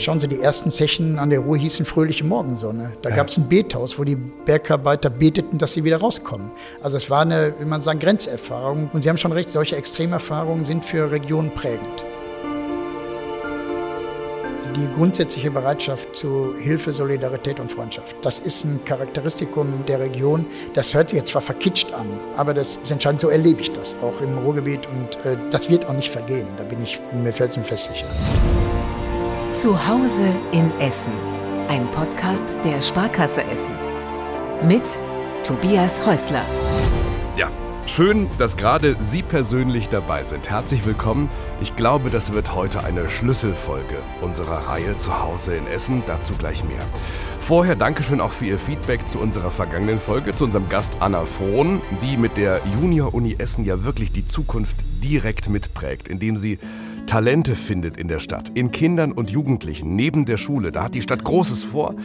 Schauen Sie, die ersten Zechen an der Ruhr hießen Fröhliche Morgensonne. Da ja. gab es ein Bethaus, wo die Bergarbeiter beteten, dass sie wieder rauskommen. Also es war eine, wie man sagen, Grenzerfahrung. Und Sie haben schon recht, solche Extremerfahrungen sind für Regionen prägend die grundsätzliche Bereitschaft zu Hilfe, Solidarität und Freundschaft. Das ist ein Charakteristikum der Region. Das hört sich jetzt zwar verkitscht an, aber das ist entscheidend. So erlebe ich das auch im Ruhrgebiet und äh, das wird auch nicht vergehen. Da bin ich mir felsenfest sicher. Zu Hause in Essen. Ein Podcast der Sparkasse Essen. Mit Tobias Häusler. Schön, dass gerade Sie persönlich dabei sind. Herzlich willkommen. Ich glaube, das wird heute eine Schlüsselfolge unserer Reihe zu Hause in Essen. Dazu gleich mehr. Vorher Dankeschön auch für Ihr Feedback zu unserer vergangenen Folge, zu unserem Gast Anna Frohn, die mit der Junior Uni Essen ja wirklich die Zukunft direkt mitprägt, indem sie Talente findet in der Stadt, in Kindern und Jugendlichen, neben der Schule. Da hat die Stadt Großes vor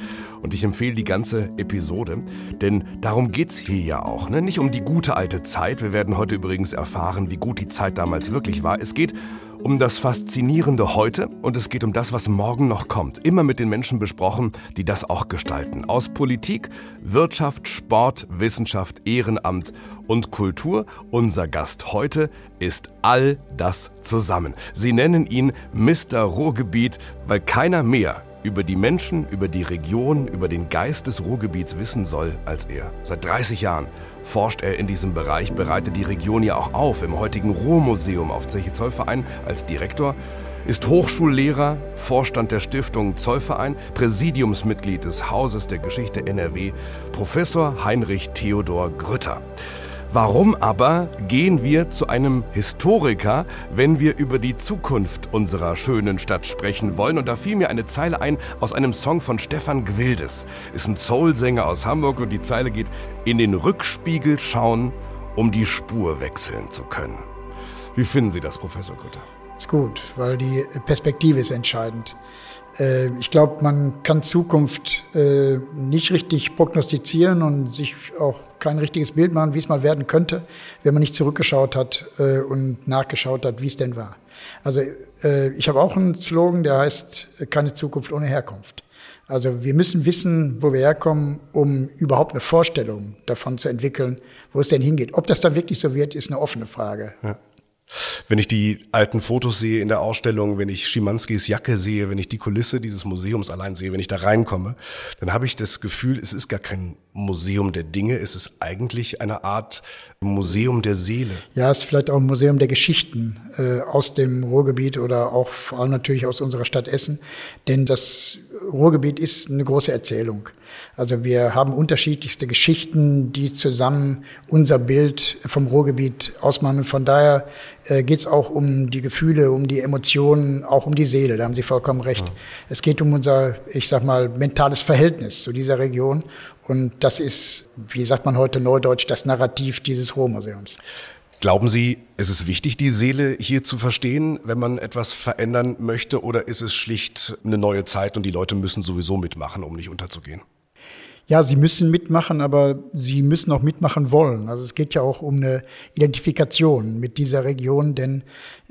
und ich empfehle die ganze Episode, denn darum geht's hier ja auch. Ne? Nicht um die gute alte Zeit. Wir werden heute übrigens erfahren, wie gut die Zeit damals wirklich war. Es geht um das Faszinierende heute und es geht um das, was morgen noch kommt. Immer mit den Menschen besprochen, die das auch gestalten. Aus Politik, Wirtschaft, Sport, Wissenschaft, Ehrenamt und Kultur. Unser Gast heute ist all das zusammen. Sie nennen ihn Mr. Ruhrgebiet, weil keiner mehr über die Menschen, über die Region, über den Geist des Ruhrgebiets wissen soll als er. Seit 30 Jahren forscht er in diesem Bereich, bereitet die Region ja auch auf im heutigen Ruhrmuseum auf Zeche Zollverein als Direktor, ist Hochschullehrer, Vorstand der Stiftung Zollverein, Präsidiumsmitglied des Hauses der Geschichte NRW, Professor Heinrich Theodor Grütter. Warum aber gehen wir zu einem Historiker, wenn wir über die Zukunft unserer schönen Stadt sprechen wollen? Und da fiel mir eine Zeile ein aus einem Song von Stefan Gwildes. Ist ein Soul-Sänger aus Hamburg und die Zeile geht, in den Rückspiegel schauen, um die Spur wechseln zu können. Wie finden Sie das, Professor Kutter? Ist gut, weil die Perspektive ist entscheidend. Äh, ich glaube, man kann Zukunft äh, nicht richtig prognostizieren und sich auch kein richtiges Bild machen, wie es mal werden könnte, wenn man nicht zurückgeschaut hat äh, und nachgeschaut hat, wie es denn war. Also ich habe auch einen Slogan, der heißt, keine Zukunft ohne Herkunft. Also wir müssen wissen, wo wir herkommen, um überhaupt eine Vorstellung davon zu entwickeln, wo es denn hingeht. Ob das dann wirklich so wird, ist eine offene Frage. Ja. Wenn ich die alten Fotos sehe in der Ausstellung, wenn ich Schimanskis Jacke sehe, wenn ich die Kulisse dieses Museums allein sehe, wenn ich da reinkomme, dann habe ich das Gefühl, es ist gar kein Museum der Dinge, es ist eigentlich eine Art Museum der Seele. Ja, es ist vielleicht auch ein Museum der Geschichten äh, aus dem Ruhrgebiet oder auch vor allem natürlich aus unserer Stadt Essen. Denn das Ruhrgebiet ist eine große Erzählung. Also wir haben unterschiedlichste Geschichten, die zusammen unser Bild vom Ruhrgebiet ausmachen. Und von daher äh, geht es auch um die Gefühle, um die Emotionen, auch um die Seele. Da haben Sie vollkommen recht. Ja. Es geht um unser, ich sag mal, mentales Verhältnis zu dieser Region. Und das ist, wie sagt man heute neudeutsch, das Narrativ dieses Ruhrmuseums. Glauben Sie, ist es wichtig, die Seele hier zu verstehen, wenn man etwas verändern möchte, oder ist es schlicht eine neue Zeit und die Leute müssen sowieso mitmachen, um nicht unterzugehen? Ja, sie müssen mitmachen, aber sie müssen auch mitmachen wollen. Also es geht ja auch um eine Identifikation mit dieser Region, denn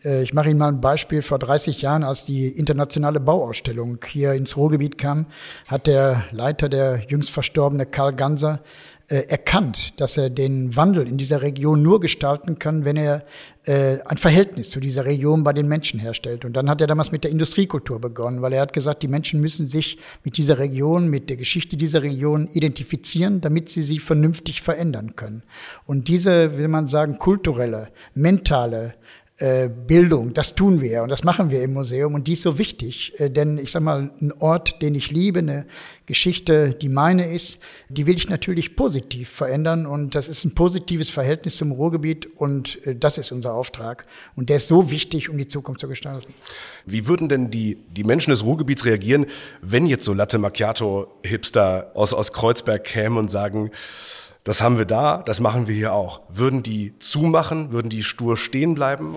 äh, ich mache Ihnen mal ein Beispiel. Vor 30 Jahren, als die internationale Bauausstellung hier ins Ruhrgebiet kam, hat der Leiter, der jüngst verstorbene Karl Ganser, erkannt, dass er den Wandel in dieser Region nur gestalten kann, wenn er äh, ein Verhältnis zu dieser Region bei den Menschen herstellt. Und dann hat er damals mit der Industriekultur begonnen, weil er hat gesagt, die Menschen müssen sich mit dieser Region, mit der Geschichte dieser Region identifizieren, damit sie sie vernünftig verändern können. Und diese, will man sagen, kulturelle, mentale äh, Bildung, das tun wir und das machen wir im Museum und die ist so wichtig, äh, denn ich sag mal, ein Ort, den ich liebe, eine Geschichte, die meine ist, die will ich natürlich positiv verändern und das ist ein positives Verhältnis zum Ruhrgebiet und äh, das ist unser Auftrag und der ist so wichtig, um die Zukunft zu gestalten. Wie würden denn die, die Menschen des Ruhrgebiets reagieren, wenn jetzt so Latte Macchiato Hipster aus, aus Kreuzberg kämen und sagen, das haben wir da, das machen wir hier auch. Würden die zumachen? Würden die stur stehen bleiben?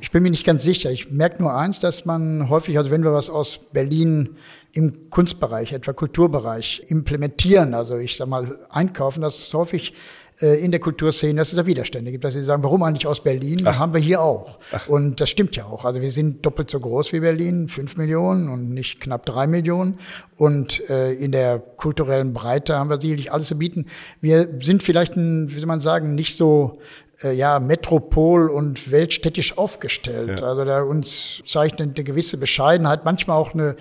Ich bin mir nicht ganz sicher. Ich merke nur eins, dass man häufig, also wenn wir was aus Berlin im Kunstbereich, etwa Kulturbereich implementieren, also ich sag mal einkaufen, dass häufig in der Kulturszene, dass es da Widerstände gibt, dass sie sagen, warum eigentlich aus Berlin? Ach. Haben wir hier auch. Ach. Und das stimmt ja auch. Also wir sind doppelt so groß wie Berlin, fünf Millionen und nicht knapp drei Millionen. Und äh, in der kulturellen Breite haben wir sicherlich alles zu bieten. Wir sind vielleicht, ein, wie soll man sagen, nicht so äh, ja, metropol- und weltstädtisch aufgestellt. Ja. Also da uns zeichnet eine gewisse Bescheidenheit, manchmal auch eine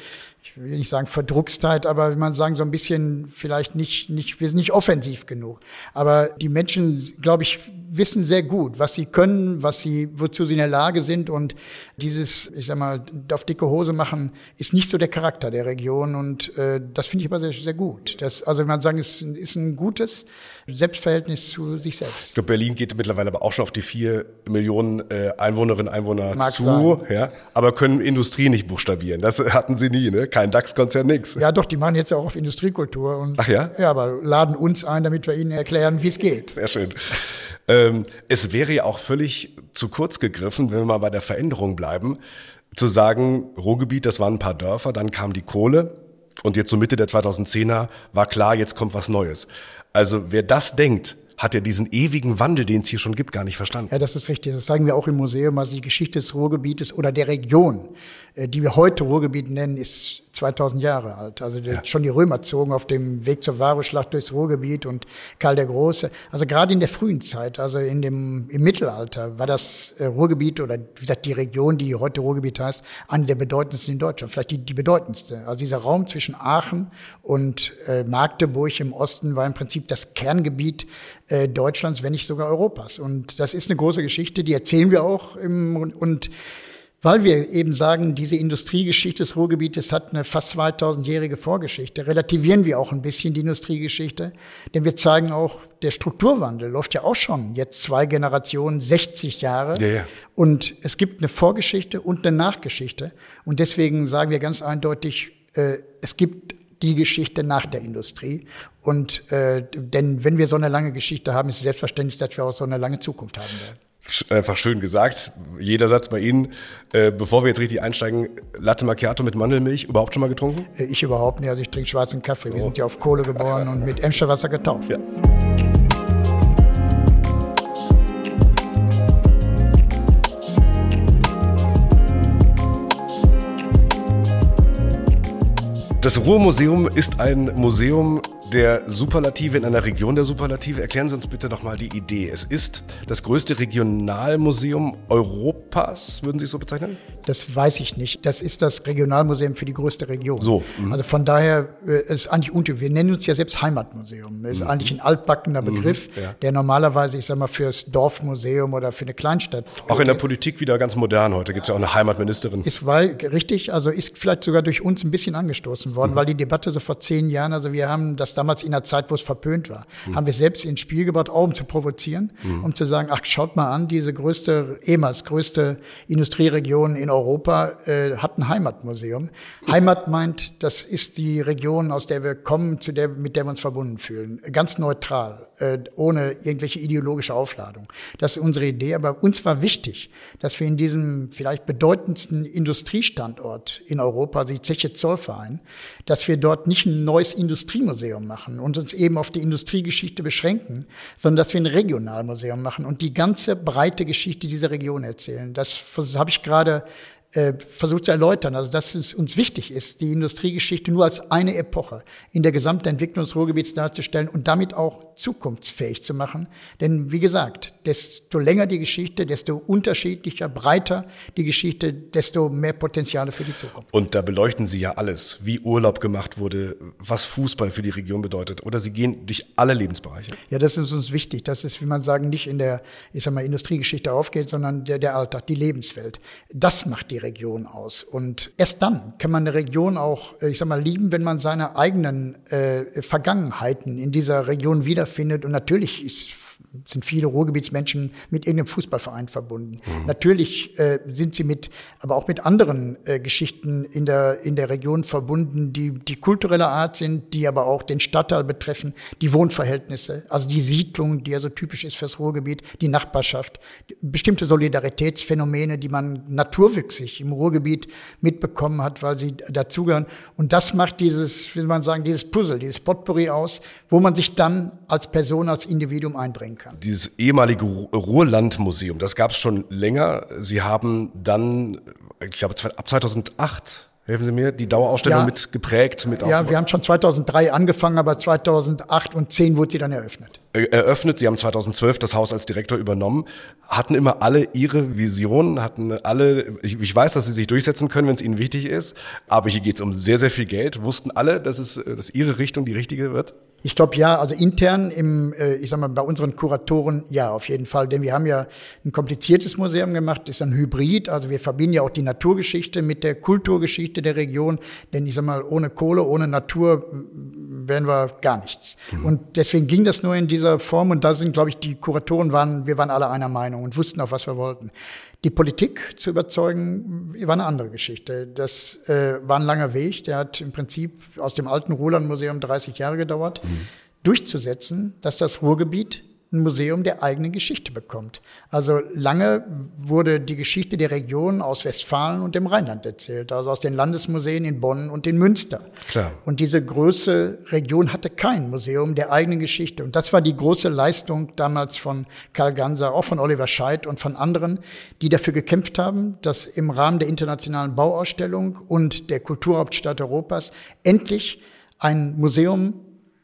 ich will nicht sagen Verdruckstheit, aber wie man sagen, so ein bisschen vielleicht nicht, nicht, wir sind nicht offensiv genug. Aber die Menschen, glaube ich, wissen sehr gut, was sie können, was sie, wozu sie in der Lage sind und dieses, ich sag mal, auf dicke Hose machen, ist nicht so der Charakter der Region und äh, das finde ich aber sehr, sehr gut. Das, also man sagen, es ist ein gutes Selbstverhältnis zu sich selbst. Ich glaube, Berlin geht mittlerweile aber auch schon auf die vier Millionen äh, Einwohnerinnen und Einwohner Mag zu, ja, aber können Industrie nicht buchstabieren. Das hatten sie nie, ne? Kein DAX-Konzern, nix. Ja, doch, die machen jetzt ja auch auf Industriekultur und Ach ja? Ja, aber laden uns ein, damit wir ihnen erklären, wie es geht. Sehr schön. Ähm, es wäre ja auch völlig zu kurz gegriffen, wenn wir mal bei der Veränderung bleiben, zu sagen, Ruhrgebiet, das waren ein paar Dörfer, dann kam die Kohle und jetzt so Mitte der 2010er war klar, jetzt kommt was Neues. Also wer das denkt, hat ja diesen ewigen Wandel, den es hier schon gibt, gar nicht verstanden. Ja, das ist richtig. Das zeigen wir auch im Museum. Also die Geschichte des Ruhrgebietes oder der Region, äh, die wir heute Ruhrgebiet nennen, ist 2000 Jahre alt. Also ja. schon die Römer zogen auf dem Weg zur Varusschlacht durchs Ruhrgebiet und Karl der Große. Also gerade in der frühen Zeit, also in dem, im Mittelalter, war das äh, Ruhrgebiet oder wie gesagt die Region, die heute Ruhrgebiet heißt, eine der bedeutendsten in Deutschland. Vielleicht die, die bedeutendste. Also dieser Raum zwischen Aachen und äh, Magdeburg im Osten war im Prinzip das Kerngebiet äh, Deutschlands, wenn nicht sogar Europas. Und das ist eine große Geschichte, die erzählen wir auch im, und weil wir eben sagen, diese Industriegeschichte des Ruhrgebietes hat eine fast 2000-jährige Vorgeschichte, relativieren wir auch ein bisschen die Industriegeschichte, denn wir zeigen auch, der Strukturwandel läuft ja auch schon jetzt zwei Generationen, 60 Jahre. Ja, ja. Und es gibt eine Vorgeschichte und eine Nachgeschichte. Und deswegen sagen wir ganz eindeutig, äh, es gibt die Geschichte nach der Industrie. Und äh, denn wenn wir so eine lange Geschichte haben, ist es selbstverständlich, dass wir auch so eine lange Zukunft haben werden einfach schön gesagt. Jeder Satz bei Ihnen. Äh, bevor wir jetzt richtig einsteigen, Latte Macchiato mit Mandelmilch, überhaupt schon mal getrunken? Äh, ich überhaupt nicht. Also ich trinke schwarzen Kaffee. So. Wir sind ja auf Kohle geboren und mit Emscherwasser getauft. Ja. Das Ruhrmuseum ist ein Museum der Superlative in einer Region der Superlative. Erklären Sie uns bitte nochmal die Idee. Es ist das größte Regionalmuseum Europas, würden Sie es so bezeichnen? Das weiß ich nicht. Das ist das Regionalmuseum für die größte Region. So. Mhm. Also von daher äh, ist eigentlich untypisch. Wir nennen uns ja selbst Heimatmuseum. Das ist mhm. eigentlich ein altbackener mhm. Begriff, mhm. ja. der normalerweise, ich sag mal, fürs Dorfmuseum oder für eine Kleinstadt. Auch in der Politik wieder ganz modern heute. Gibt es ja auch eine Heimatministerin. Ist weil, richtig, also ist vielleicht sogar durch uns ein bisschen angestoßen worden, mhm. weil die Debatte so vor zehn Jahren, also wir haben das damals in der Zeit, wo es verpönt war, mhm. haben wir selbst ins Spiel gebracht, auch um zu provozieren, um zu sagen, ach, schaut mal an, diese größte, ehemals größte Industrieregion in Europa äh, hat ein Heimatmuseum. Heimat meint, das ist die Region, aus der wir kommen, zu der, mit der wir uns verbunden fühlen. Ganz neutral, ohne irgendwelche ideologische Aufladung. Das ist unsere Idee. Aber uns war wichtig, dass wir in diesem vielleicht bedeutendsten Industriestandort in Europa, die Zeche Zollverein, dass wir dort nicht ein neues Industriemuseum machen und uns eben auf die Industriegeschichte beschränken, sondern dass wir ein Regionalmuseum machen und die ganze breite Geschichte dieser Region erzählen. Das habe ich gerade äh, versucht zu erläutern, also dass es uns wichtig ist, die Industriegeschichte nur als eine Epoche in der gesamten Entwicklung des Ruhrgebiets darzustellen und damit auch zukunftsfähig zu machen. Denn wie gesagt, desto länger die Geschichte, desto unterschiedlicher, breiter die Geschichte, desto mehr Potenziale für die Zukunft. Und da beleuchten Sie ja alles, wie Urlaub gemacht wurde, was Fußball für die Region bedeutet. Oder Sie gehen durch alle Lebensbereiche. Ja, das ist uns wichtig. Das ist, wie man sagen, nicht in der, ich sag mal, Industriegeschichte aufgeht, sondern der, der Alltag, die Lebenswelt. Das macht die Region aus. Und erst dann kann man eine Region auch, äh, ich sag mal, lieben, wenn man seine eigenen äh, Vergangenheiten in dieser Region wiederfindet. Und natürlich ist sind viele Ruhrgebietsmenschen mit irgendeinem Fußballverein verbunden. Mhm. Natürlich äh, sind sie mit, aber auch mit anderen äh, Geschichten in der, in der Region verbunden, die, die kultureller Art sind, die aber auch den Stadtteil betreffen, die Wohnverhältnisse, also die Siedlung, die ja so typisch ist fürs Ruhrgebiet, die Nachbarschaft, bestimmte Solidaritätsphänomene, die man naturwüchsig im Ruhrgebiet mitbekommen hat, weil sie dazugehören. Und das macht dieses, will man sagen, dieses Puzzle, dieses Potpourri aus, wo man sich dann als Person, als Individuum einbringt bringen kann. Dieses ehemalige Ruhrlandmuseum, das gab es schon länger. Sie haben dann, ich glaube, ab 2008 helfen Sie mir, die Dauerausstellung Ja. mit geprägt, mit Ja, wir haben schon 2003 angefangen, aber 2008 und 10 wurde sie dann eröffnet. Äh, eröffnet. Sie haben 2012 das Haus als Direktor übernommen, hatten immer alle ihre Visionen, hatten alle, ich, ich weiß, dass sie sich durchsetzen können, wenn es ihnen wichtig ist, aber hier geht es um sehr, sehr viel Geld. Wussten alle, dass, es, äh, dass ihre Richtung die richtige wird? Ich glaube ja, also intern im, äh, ich sag mal, bei unseren Kuratoren ja, auf jeden Fall. Denn wir haben ja ein kompliziertes Museum gemacht, ist ein Hybrid. Also wir verbinden ja auch die Naturgeschichte mit der Kulturgeschichte der Region. Denn ich sag mal, ohne Kohle, ohne Natur wären wir gar nichts. Und deswegen ging das nur in dieser Form. Und da sind, glaube ich, die Kuratoren waren, wir waren alle einer Meinung und wussten auch, was wir wollten. Die Politik zu überzeugen, war eine andere Geschichte. Das äh, war ein langer Weg. Der hat im Prinzip aus dem alten Ruhrland-Museum 30 Jahre gedauert, durchzusetzen, dass das Ruhrgebiet ein Museum der eigenen Geschichte bekommt. Also lange wurde die Geschichte der Region aus Westfalen und dem Rheinland erzählt, also aus den Landesmuseen in Bonn und in Münster. Klar. Und diese große Region hatte kein Museum der eigenen Geschichte. Und das war die große Leistung damals von Karl Ganser, auch von Oliver Scheidt und von anderen, die dafür gekämpft haben, dass im Rahmen der internationalen Bauausstellung und der Kulturhauptstadt Europas endlich ein Museum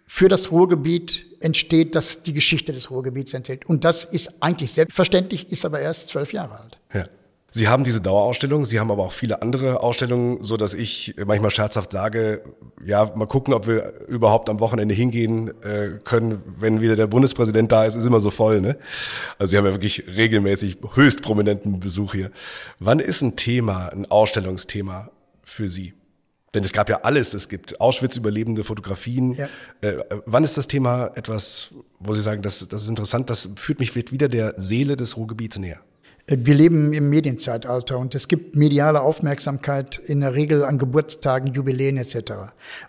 für das Ruhrgebiet entsteht, das die Geschichte des Ruhrgebiets erzählt. Und das ist eigentlich selbstverständlich, ist aber erst zwölf Jahre alt. Ja. Sie haben diese Dauerausstellung, Sie haben aber auch viele andere Ausstellungen, so dass ich manchmal scherzhaft sage, ja, mal gucken, ob wir überhaupt am Wochenende hingehen äh, können, wenn wieder der Bundespräsident da ist, ist immer so voll, ne? Also Sie haben ja wirklich regelmäßig höchst prominenten Besuch hier. Wann ist ein Thema, ein Ausstellungsthema für Sie? Denn es gab ja alles, es gibt Auschwitz-überlebende Fotografien. Ja. Äh, wann ist das Thema etwas, wo Sie sagen, das, das ist interessant, das führt mich wieder der Seele des Ruhrgebiets näher? Wir leben im Medienzeitalter und es gibt mediale Aufmerksamkeit in der Regel an Geburtstagen, Jubiläen etc.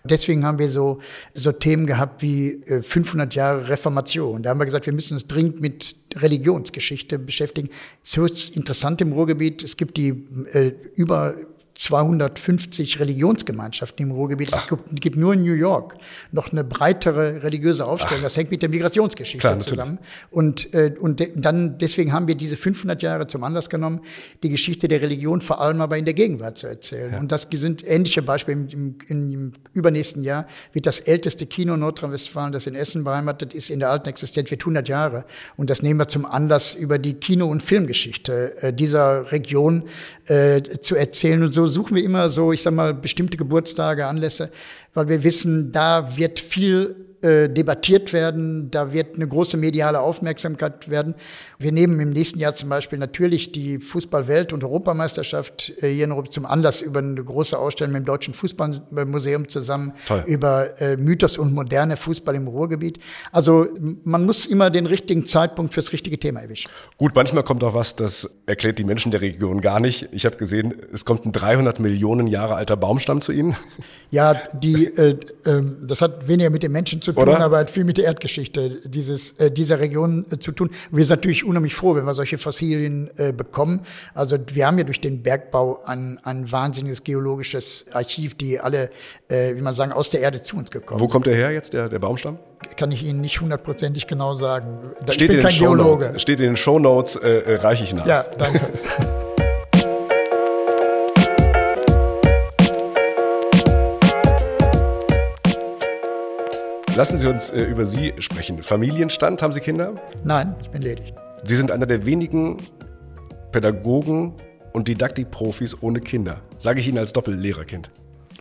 Deswegen haben wir so, so Themen gehabt wie äh, 500 Jahre Reformation. Da haben wir gesagt, wir müssen uns dringend mit Religionsgeschichte beschäftigen. So ist interessant im Ruhrgebiet. Es gibt die äh, über 250 Religionsgemeinschaften im Ruhrgebiet. Es gibt, gibt nur in New York noch eine breitere religiöse Aufstellung. Das hängt mit der Migrationsgeschichte Klar, zusammen. Und, äh, und de dann, deswegen haben wir diese 500 Jahre zum Anlass genommen, die Geschichte der Religion vor allem aber in der Gegenwart zu erzählen. Und das sind ähnliche Beispiele. Im, im, Im übernächsten Jahr wird das älteste Kino Nordrhein-Westfalen, das in Essen beheimatet ist, in der alten Existenz, wird 100 Jahre. Und das nehmen wir zum Anlass, über die Kino- und Filmgeschichte äh, dieser Region äh, zu erzählen. Und so suchen wir immer so, ich sag mal, bestimmte Geburtstage, Anlässe, weil wir wissen, da wird viel äh, debattiert werden, da wird eine große mediale Aufmerksamkeit werden. Wir nehmen im nächsten Jahr zum Beispiel natürlich die Fußball-Welt- und Europameisterschaft äh, hier noch zum Anlass über eine große Ausstellung mit dem Deutschen Fußballmuseum zusammen Toll. über äh, Mythos und moderne Fußball im Ruhrgebiet. Also man muss immer den richtigen Zeitpunkt fürs richtige Thema erwischen. Gut, manchmal kommt auch was, das erklärt die Menschen der Region gar nicht. Ich habe gesehen, es kommt ein 300 Millionen Jahre alter Baumstamm zu Ihnen. Ja, die, äh, äh, das hat weniger mit den Menschen zu tun, Oder? aber hat viel mit der Erdgeschichte dieses, äh, dieser Region äh, zu tun. Wir sind natürlich unheimlich froh, wenn wir solche Fossilien äh, bekommen. Also wir haben ja durch den Bergbau ein, ein wahnsinniges geologisches Archiv, die alle, äh, wie man sagen, aus der Erde zu uns gekommen. Wo kommt der her jetzt, der, der Baumstamm? Kann ich Ihnen nicht hundertprozentig genau sagen. Da- Steht ich in bin den kein Geologe. Shownotes. Steht in den Shownotes, äh, äh, reiche ich nach. Ja, danke. Lassen Sie uns äh, über Sie sprechen. Familienstand, haben Sie Kinder? Nein, ich bin ledig. Sie sind einer der wenigen Pädagogen und Didaktikprofis ohne Kinder. Sage ich Ihnen als Doppellehrerkind.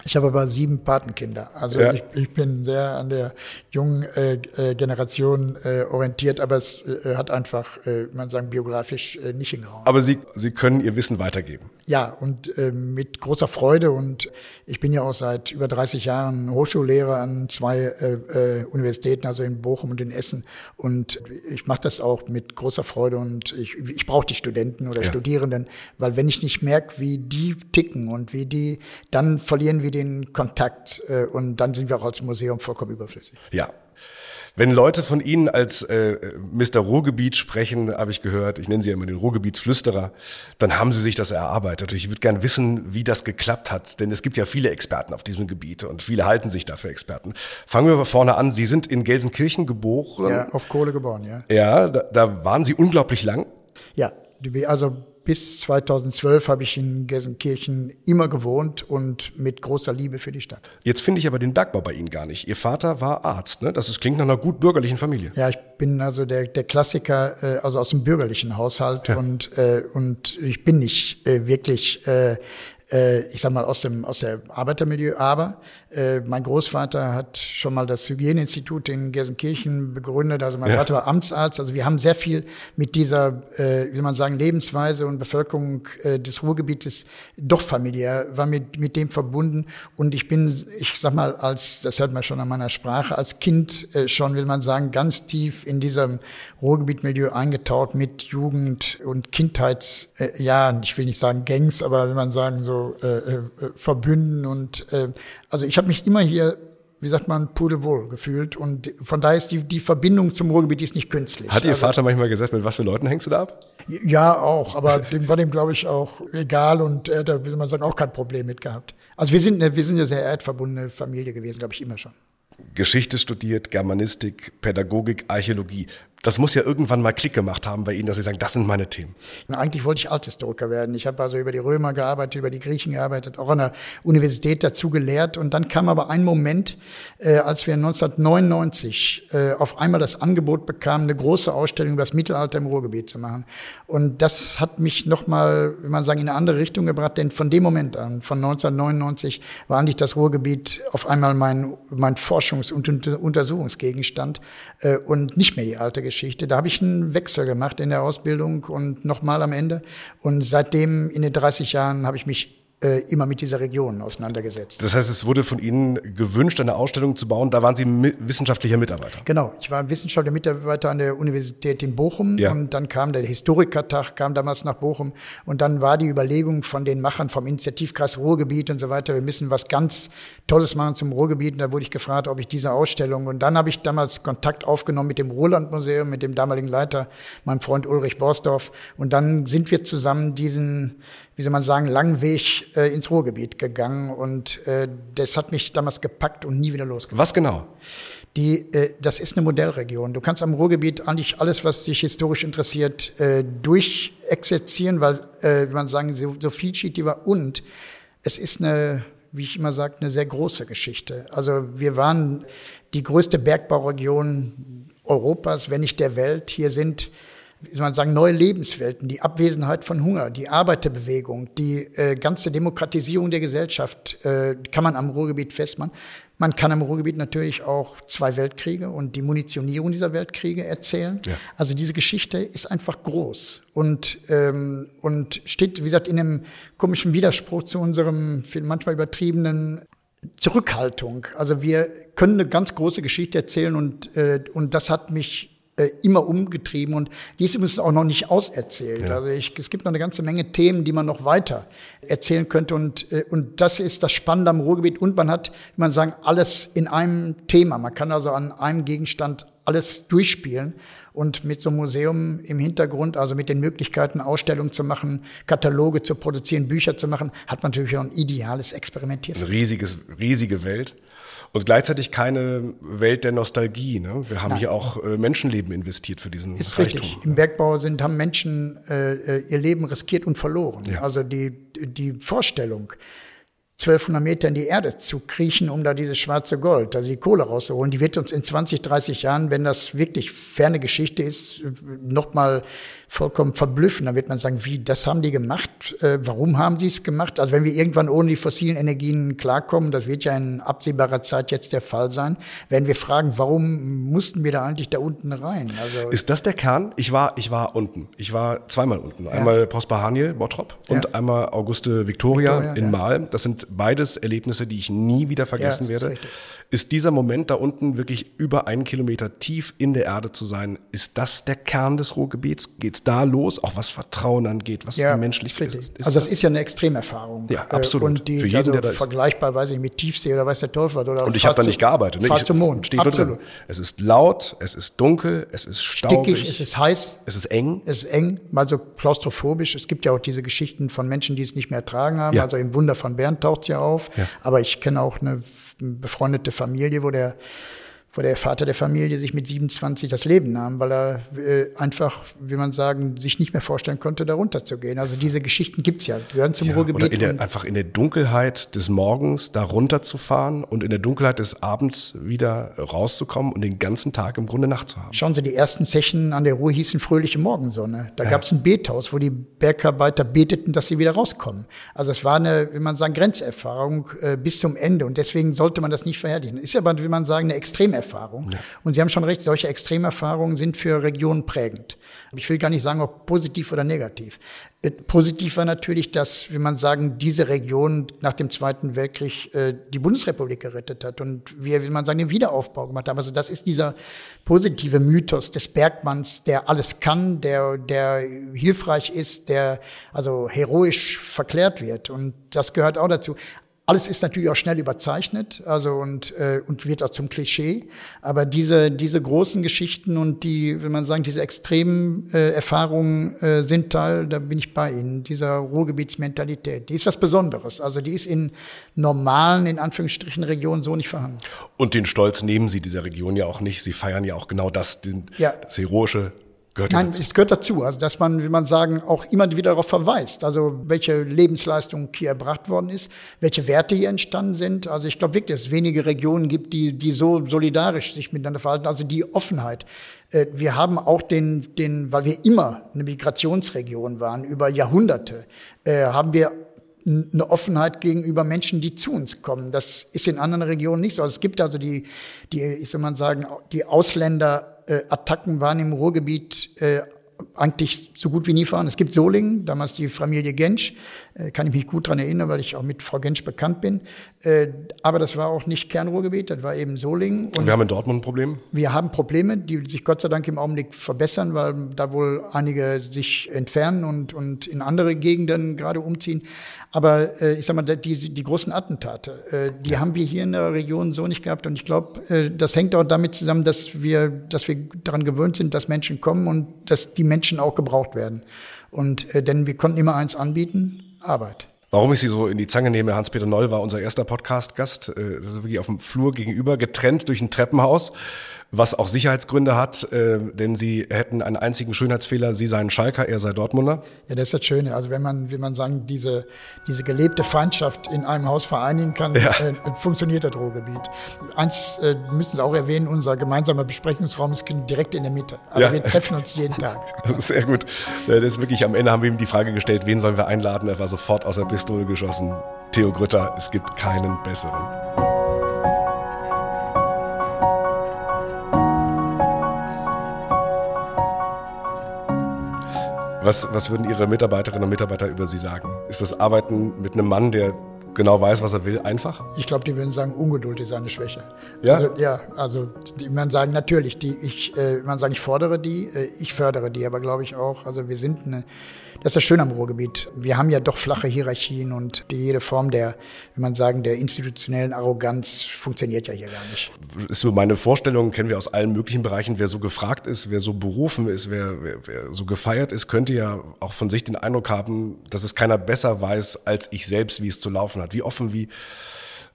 Ich habe aber sieben Patenkinder. Also Ja. ich, ich bin sehr an der jungen äh, äh, Generation äh, orientiert, aber es äh, hat einfach, äh, man sagen, biografisch äh, nicht hingehauen. Aber Sie, Sie können Ihr Wissen weitergeben. Ja, und mit großer Freude und ich bin ja auch seit über 30 Jahren Hochschullehrer an zwei Universitäten, also in Bochum und in Essen. Und ich mache das auch mit großer Freude und ich, ich brauche die Studenten oder Ja. Studierenden, weil wenn ich nicht merke, wie die ticken und wie die, dann verlieren wir den Kontakt äh, und dann sind wir auch als Museum vollkommen überflüssig. Ja. Wenn Leute von Ihnen als äh, Mr. Ruhrgebiet sprechen, habe ich gehört, ich nenne Sie ja immer den Ruhrgebietsflüsterer, dann haben Sie sich das erarbeitet. Und ich würde gerne wissen, wie das geklappt hat, denn es gibt ja viele Experten auf diesem Gebiet und viele halten sich dafür Experten. Fangen wir mal vorne an. Sie sind in Gelsenkirchen geboren. Ja, auf Kohle geboren, ja. Ja, da, da waren Sie unglaublich lang. Ja, also bis 2012 habe ich in Gelsenkirchen immer gewohnt und mit großer Liebe für die Stadt. Jetzt finde ich aber den Bergbau bei Ihnen gar nicht. Ihr Vater war Arzt, ne? Das ist, klingt nach einer gut bürgerlichen Familie. Ja, ich bin also der, der Klassiker, äh, also aus dem bürgerlichen Haushalt ja. und, äh, und ich bin nicht äh, wirklich äh, äh, ich sag mal, aus dem, aus der Arbeitermilieu. Aber äh, mein Großvater hat schon mal das Hygieneinstitut in Gelsenkirchen begründet. Also mein ja. Vater war Amtsarzt. Also wir haben sehr viel mit dieser, äh, wie man sagen, Lebensweise und Bevölkerung äh, des Ruhrgebietes doch familiär, war mit, mit dem verbunden. Und ich bin, ich sag mal, als, das hört man schon an meiner Sprache, als Kind äh, schon, will man sagen, ganz tief in diesem Ruhrgebietmilieu eingetaucht mit Jugend und Kindheits, äh, ja, ich will nicht sagen Gangs, aber will man sagen, so äh, äh, verbünden. Und äh, also ich habe mich immer hier, wie sagt man, pudelwohl gefühlt. Und von daher ist die, die Verbindung zum Ruhrgebiet ist nicht künstlich. Hat Ihr also, Vater manchmal gesagt, mit was für Leuten hängst du da ab? Ja, auch, aber dem war dem, glaube ich, auch egal und er hat da, will man sagen, auch kein Problem mit gehabt. Also wir sind, eine, wir sind eine sehr erdverbundene Familie gewesen, glaube ich, immer schon. Geschichte studiert, Germanistik, Pädagogik, Archäologie das muss ja irgendwann mal Klick gemacht haben bei Ihnen, dass Sie sagen, das sind meine Themen. Eigentlich wollte ich Althistoriker werden. Ich habe also über die Römer gearbeitet, über die Griechen gearbeitet, auch an der Universität dazu gelehrt. Und dann kam aber ein Moment, äh, als wir 1999 äh, auf einmal das Angebot bekamen, eine große Ausstellung über das Mittelalter im Ruhrgebiet zu machen. Und das hat mich nochmal, wie man sagen, in eine andere Richtung gebracht. Denn von dem Moment an, von 1999, war eigentlich das Ruhrgebiet auf einmal mein, mein Forschungs- und Untersuchungsgegenstand äh, und nicht mehr die alte Geschichte. Da habe ich einen Wechsel gemacht in der Ausbildung und nochmal am Ende. Und seitdem in den 30 Jahren habe ich mich immer mit dieser Region auseinandergesetzt. Das heißt, es wurde von Ihnen gewünscht, eine Ausstellung zu bauen. Da waren Sie wissenschaftlicher Mitarbeiter. Genau, ich war wissenschaftlicher Mitarbeiter an der Universität in Bochum ja. und dann kam der Historikertag, kam damals nach Bochum und dann war die Überlegung von den Machern vom Initiativkreis Ruhrgebiet und so weiter, wir müssen was ganz Tolles machen zum Ruhrgebiet und da wurde ich gefragt, ob ich diese Ausstellung und dann habe ich damals Kontakt aufgenommen mit dem Ruhrlandmuseum, mit dem damaligen Leiter, meinem Freund Ulrich Borsdorf und dann sind wir zusammen diesen wie soll man sagen, langen Weg äh, ins Ruhrgebiet gegangen und äh, das hat mich damals gepackt und nie wieder losgelassen. Was genau? Die, äh, das ist eine Modellregion. Du kannst am Ruhrgebiet eigentlich alles, was dich historisch interessiert, äh, durchexerzieren, weil, äh, wie man sagen, so, so vielschichtig war und es ist eine wie ich immer sage, eine sehr große Geschichte. Also wir waren die größte Bergbauregion Europas, wenn nicht der Welt. Hier sind wie soll man sagen, neue Lebenswelten, die Abwesenheit von Hunger, die Arbeiterbewegung, die äh, ganze Demokratisierung der Gesellschaft äh, kann man am Ruhrgebiet festmachen. Man kann am Ruhrgebiet natürlich auch zwei Weltkriege und die Munitionierung dieser Weltkriege erzählen. Ja. Also diese Geschichte ist einfach groß und, ähm, und steht, wie gesagt, in einem komischen Widerspruch zu unserem manchmal übertriebenen Zurückhaltung. Also wir können eine ganz große Geschichte erzählen und, äh, und das hat mich äh, immer umgetrieben und dies ist auch noch nicht auserzählt. Ja. Also ich, es gibt noch eine ganze Menge Themen, die man noch weiter erzählen könnte und, äh, und das ist das Spannende am Ruhrgebiet und man hat, wie man sagen, alles in einem Thema. Man kann also an einem Gegenstand alles durchspielen und mit so einem Museum im Hintergrund, also mit den Möglichkeiten, Ausstellungen zu machen, Kataloge zu produzieren, Bücher zu machen, hat man natürlich auch ein ideales Experimentieren. Eine riesiges, riesige Welt. Und gleichzeitig keine Welt der Nostalgie. Ne? Wir haben Nein. hier auch äh, Menschenleben investiert für diesen Ist Reichtum. Richtig. Im Bergbau sind, haben Menschen äh, äh, ihr Leben riskiert und verloren. Ja. Also die, die Vorstellung, 1200 Meter in die Erde zu kriechen, um da dieses schwarze Gold, also die Kohle rauszuholen. Die wird uns in 20, 30 Jahren, wenn das wirklich ferne Geschichte ist, nochmal vollkommen verblüffen. Dann wird man sagen, wie, das haben die gemacht? Äh, warum haben sie es gemacht? Also wenn wir irgendwann ohne die fossilen Energien klarkommen, das wird ja in absehbarer Zeit jetzt der Fall sein, werden wir fragen, warum mussten wir da eigentlich da unten rein? Also Ist das der Kern? Ich war, ich war unten. Ich war zweimal unten. Einmal ja. Prosper Haniel, Bottrop und ja. einmal Auguste Victoria, Victoria in ja. Mahl. Das sind beides Erlebnisse, die ich nie wieder vergessen Ja, ist werde. richtig. Ist dieser Moment da unten wirklich über einen Kilometer tief in der Erde zu sein, ist das der Kern des Ruhrgebiets? Geht's da los? Auch was Vertrauen angeht, was die Menschlichkeit ist ist. also das, ist ja eine Extremerfahrung. Ja, absolut. Und die, Für jeden, also der da ist. vergleichbar, weiß ich, mit Tiefsee oder weiß der Teufel was. Oder und ich habe da nicht gearbeitet. Ne? Fahrt ich, zum Mond. Steht nur drin. Absolut. Es ist laut, es ist dunkel, es ist staubig, Stickig, es ist heiß. es ist eng. Es ist eng, mal so klaustrophobisch. Es gibt ja auch diese Geschichten von Menschen, die es nicht mehr ertragen haben. Ja. Also im Wunder von Bern taucht's ja auf. Ja. Aber ich kenne auch eine befreundete Familie, wo der wo der Vater der Familie sich mit 27 das Leben nahm, weil er äh, einfach, wie man sagen, sich nicht mehr vorstellen konnte, da runterzugehen. Also diese Geschichten gibt's ja, die gehören zum Ja, Ruhrgebiet. oder in der, einfach in der Dunkelheit des Morgens da runterzufahren und in der Dunkelheit des Abends wieder rauszukommen und den ganzen Tag im Grunde Nacht zu haben. Schauen Sie, die ersten Zechen an der Ruhr hießen Fröhliche Morgensonne. Da gab's ein Bethaus, wo die Bergarbeiter beteten, dass sie wieder rauskommen. Also es war eine, wie man sagen, Grenzerfahrung äh, bis zum Ende. Und deswegen sollte man das nicht verherrlichen. Ist aber, wie man sagen, eine Extremerfahrung. Und Sie haben schon recht, solche Extremerfahrungen sind für Regionen prägend. Ich will gar nicht sagen, ob positiv oder negativ. Äh, Positiv war natürlich, dass, wie man sagen, diese Region nach dem Zweiten Weltkrieg äh, die Bundesrepublik gerettet hat und wir, wie man sagen, den Wiederaufbau gemacht haben. Also das ist dieser positive Mythos des Bergmanns, der alles kann, der, der hilfreich ist, der also heroisch verklärt wird. Und das gehört auch dazu. Alles ist natürlich auch schnell überzeichnet, also und äh, und wird auch zum Klischee. Aber diese diese großen Geschichten und die, wenn man sagen, diese extremen äh, Erfahrungen äh, sind Teil. Da bin ich bei Ihnen. Dieser Ruhrgebietsmentalität, die ist was Besonderes. Also die ist in normalen, in Anführungsstrichen Regionen so nicht vorhanden. Und den Stolz nehmen sie dieser Region ja auch nicht. Sie feiern ja auch genau das, den, Ja. das Heroische gehört Nein, dazu. es gehört dazu, also dass man, wie man sagen, auch immer wieder darauf verweist, also welche Lebensleistung hier erbracht worden ist, welche Werte hier entstanden sind. Also ich glaube wirklich, dass es wenige Regionen gibt, die, die so solidarisch sich miteinander verhalten, also die Offenheit. Äh, Wir haben auch den, den, weil wir immer eine Migrationsregion waren, über Jahrhunderte, äh, haben wir eine Offenheit gegenüber Menschen, die zu uns kommen. Das ist in anderen Regionen nicht so. Also es gibt also die, die, ich soll mal sagen, die Ausländer-Attacken waren im Ruhrgebiet äh, eigentlich so gut wie nie vorhanden. Es gibt Solingen, damals die Familie Gensch, äh, kann ich mich gut dran erinnern, weil ich auch mit Frau Gensch bekannt bin. Äh, aber das war auch nicht Kernruhrgebiet, das war eben Solingen. Und wir haben in Dortmund ein Problem. Wir haben Probleme, die sich Gott sei Dank im Augenblick verbessern, weil da wohl einige sich entfernen und, und in andere Gegenden gerade umziehen. Aber äh, ich sag mal, die, die großen Attentate, äh, die haben wir hier in der Region so nicht gehabt. Und ich glaube, äh, das hängt auch damit zusammen, dass wir, dass wir daran gewöhnt sind, dass Menschen kommen und dass die Menschen auch gebraucht werden. Und äh, denn wir konnten immer eins anbieten, Arbeit. Warum ich Sie so in die Zange nehme, Hans-Peter Noll war unser erster Podcast-Gast. Äh, Das ist wirklich auf dem Flur gegenüber, getrennt durch ein Treppenhaus, was auch Sicherheitsgründe hat, äh, denn Sie hätten einen einzigen Schönheitsfehler. Sie seien Schalker, er sei Dortmunder. Ja, das ist das Schöne. Also wenn man, wie man sagen, diese, diese gelebte Feindschaft in einem Haus vereinigen kann, Ja. äh, funktioniert das Ruhrgebiet. Eins äh, müssen Sie auch erwähnen, unser gemeinsamer Besprechungsraum ist direkt in der Mitte. Aber Ja. wir treffen uns jeden Tag. Das ist sehr gut. Das ist wirklich, am Ende haben wir ihm die Frage gestellt, wen sollen wir einladen? Er war sofort aus der Pistole geschossen. Theo Grütter, es gibt keinen besseren. Was, was würden Ihre Mitarbeiterinnen und Mitarbeiter über Sie sagen? Ist das Arbeiten mit einem Mann, der genau weiß, was er will, einfach? Ich glaube, die würden sagen, Ungeduld ist eine Schwäche. Ja? Also, ja, also die, man sagen, natürlich, die, ich, äh, man sagen, ich fordere die, äh, ich fördere die, aber glaube ich auch, also wir sind eine, das ist das Schöne am Ruhrgebiet. Wir haben ja doch flache Hierarchien und die, jede Form der, wenn man sagen, der institutionellen Arroganz funktioniert ja hier gar nicht. ist so meine Vorstellung, kennen wir aus allen möglichen Bereichen, wer so gefragt ist, wer so berufen ist, wer, wer, wer so gefeiert ist, könnte ja auch von sich den Eindruck haben, dass es keiner besser weiß als ich selbst, wie es zu laufen hat. Wie offen, wie,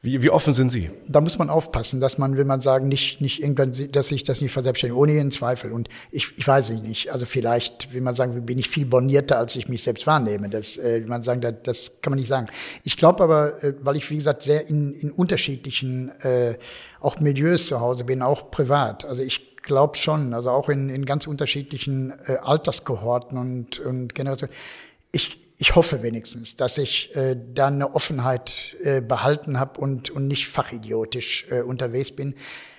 wie, wie offen sind Sie? Da muss man aufpassen, dass man, will man sagen, nicht, nicht irgendwann, dass sich das nicht verselbstständigt, ohne jeden Zweifel. Und ich, ich weiß es nicht. Also vielleicht, will man sagen, bin ich viel bornierter, als ich mich selbst wahrnehme. Das, äh, man sagen, das, das kann man nicht sagen. Ich glaube aber, äh, weil ich, wie gesagt, sehr in, in unterschiedlichen, äh, auch Milieus zu Hause bin, auch privat. Also ich glaube schon, also auch in, in ganz unterschiedlichen äh, Alterskohorten und, und Generationen. Ich, ich hoffe wenigstens, dass ich äh, da eine Offenheit äh, behalten habe und, und nicht fachidiotisch äh, unterwegs bin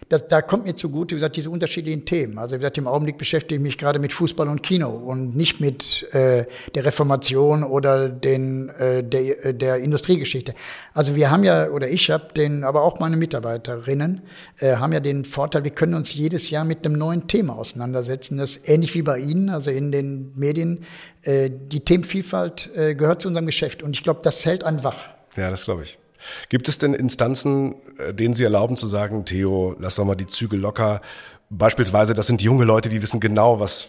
das, da kommt mir zugute, wie gesagt, diese unterschiedlichen Themen. Also wie gesagt, im Augenblick beschäftige ich mich gerade mit Fußball und Kino und nicht mit äh, der Reformation oder den, äh, der, äh, der Industriegeschichte. Also wir haben ja, oder ich habe den, aber auch meine Mitarbeiterinnen, äh, haben ja den Vorteil, wir können uns jedes Jahr mit einem neuen Thema auseinandersetzen. Das ist ähnlich wie bei Ihnen, also in den Medien. Äh, die Themenvielfalt äh, gehört zu unserem Geschäft und ich glaube, das hält einen wach. Ja, das glaube ich. Gibt es denn Instanzen, äh, denen Sie erlauben zu sagen, Theo, lass doch mal die Zügel locker? Beispielsweise, das sind junge Leute, die wissen genau, was,